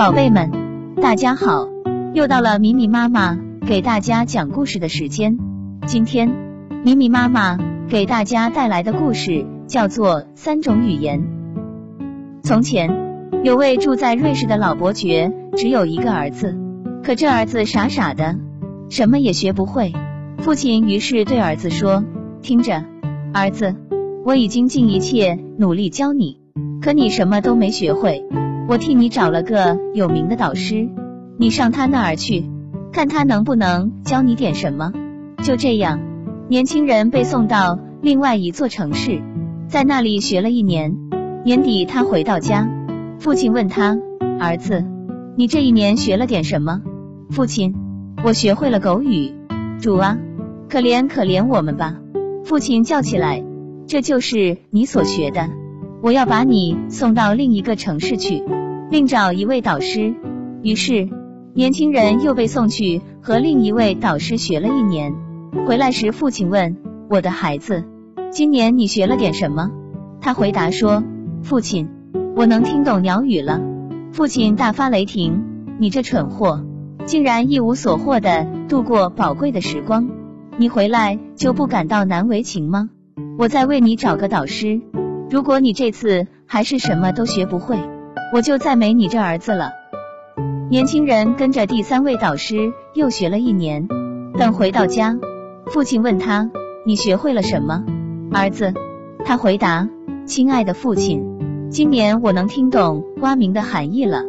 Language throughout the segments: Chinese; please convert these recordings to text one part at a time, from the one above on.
宝贝们，大家好，又到了米米妈妈给大家讲故事的时间。今天，米米妈妈给大家带来的故事叫做《三种语言》。从前，有位住在瑞士的老伯爵，只有一个儿子，可这儿子傻傻的，什么也学不会。父亲于是对儿子说：“听着，儿子，我已经尽一切努力教你，可你什么都没学会。”我替你找了个有名的导师，你上他那儿去，看他能不能教你点什么。就这样，年轻人被送到另外一座城市，在那里学了一年。年底他回到家，父亲问他：“儿子，你这一年学了点什么？”父亲：“我学会了狗语。”主啊，可怜可怜我们吧！父亲叫起来：“这就是你所学的，我要把你送到另一个城市去。”另找一位导师，于是年轻人又被送去和另一位导师学了一年。回来时，父亲问：“我的孩子，今年你学了点什么？”他回答说：“父亲，我能听懂鸟语了。”父亲大发雷霆：“你这蠢货，竟然一无所获的度过宝贵的时光！你回来就不感到难为情吗？我再为你找个导师，如果你这次还是什么都学不会。”我就再没你这儿子了。年轻人跟着第三位导师又学了一年，等回到家，父亲问他：“你学会了什么，儿子？”他回答：“亲爱的父亲，今年我能听懂蛙鸣的含义了。”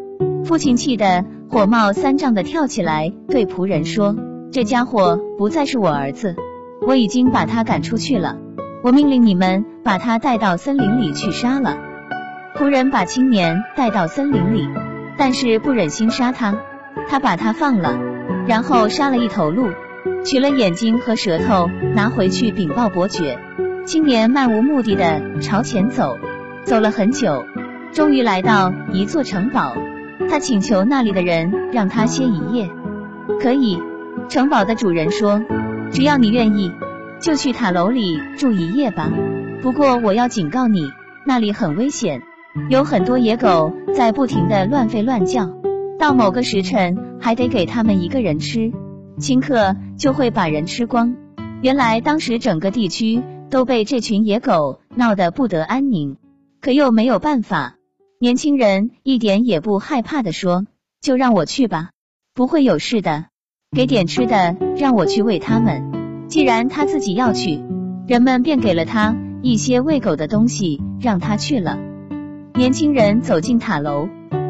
父亲气得火冒三丈的跳起来，对仆人说：“这家伙不再是我儿子，我已经把他赶出去了。我命令你们把他带到森林里去杀了。”仆人把青年带到森林里，但是不忍心杀他，他把他放了，然后杀了一头鹿，取了眼睛和舌头拿回去禀报伯爵。青年漫无目的的朝前走，走了很久，终于来到一座城堡。他请求那里的人让他歇一夜。可以，城堡的主人说，只要你愿意，就去塔楼里住一夜吧。不过我要警告你，那里很危险。有很多野狗在不停的乱吠乱叫，到某个时辰还得给他们一个人吃，顷刻就会把人吃光。原来当时整个地区都被这群野狗闹得不得安宁，可又没有办法。年轻人一点也不害怕的说：“就让我去吧，不会有事的。给点吃的，让我去喂他们。”既然他自己要去，人们便给了他一些喂狗的东西，让他去了。年轻人走进塔楼，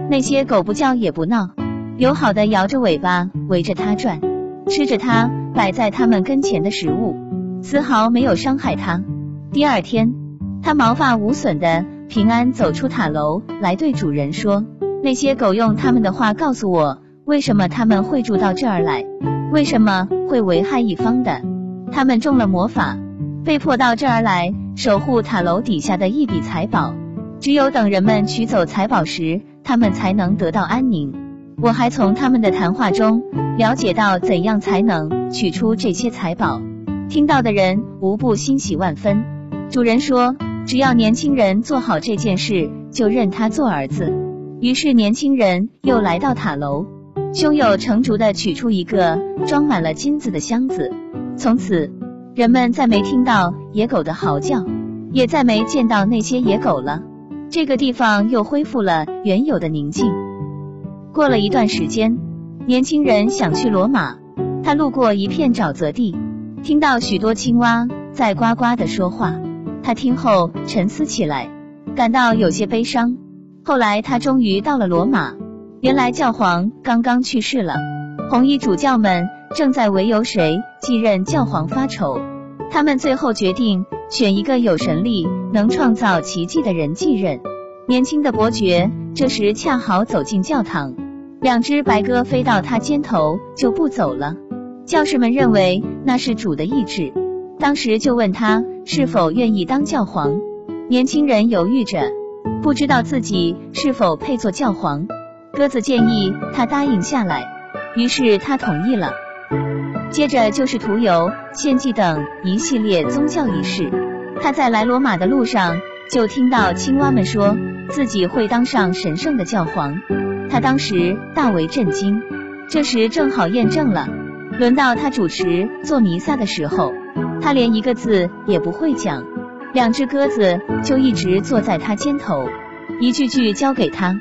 那些狗不叫也不闹，友好的摇着尾巴围着他转，吃着他摆在他们跟前的食物，丝毫没有伤害他。第二天，他毛发无损的平安走出塔楼，来对主人说：“那些狗用他们的话告诉我，为什么他们会住到这儿来，为什么会危害一方的。他们中了魔法，被迫到这儿来守护塔楼底下的一笔财宝。”只有等人们取走财宝时，他们才能得到安宁。我还从他们的谈话中了解到怎样才能取出这些财宝。听到的人无不欣喜万分。主人说，只要年轻人做好这件事，就认他做儿子。于是年轻人又来到塔楼，胸有成竹的取出一个装满了金子的箱子。从此，人们再没听到野狗的嚎叫，也再没见到那些野狗了。这个地方又恢复了原有的宁静。过了一段时间，年轻人想去罗马，他路过一片沼泽地，听到许多青蛙在呱呱的说话。他听后沉思起来，感到有些悲伤。后来他终于到了罗马，原来教皇刚刚去世了，红衣主教们正在为由谁继任教皇发愁。他们最后决定选一个有神力、能创造奇迹的人继任。年轻的伯爵这时恰好走进教堂，两只白鸽飞到他肩头就不走了。教士们认为那是主的意志，当时就问他是否愿意当教皇。年轻人犹豫着，不知道自己是否配做教皇。鸽子建议他答应下来，于是他同意了。接着就是涂油、献祭等一系列宗教仪式。他在来罗马的路上就听到青蛙们说自己会当上神圣的教皇。他当时大为震惊。这时正好验证了，轮到他主持做弥撒的时候，他连一个字也不会讲，两只鸽子就一直坐在他肩头，一句句教给他。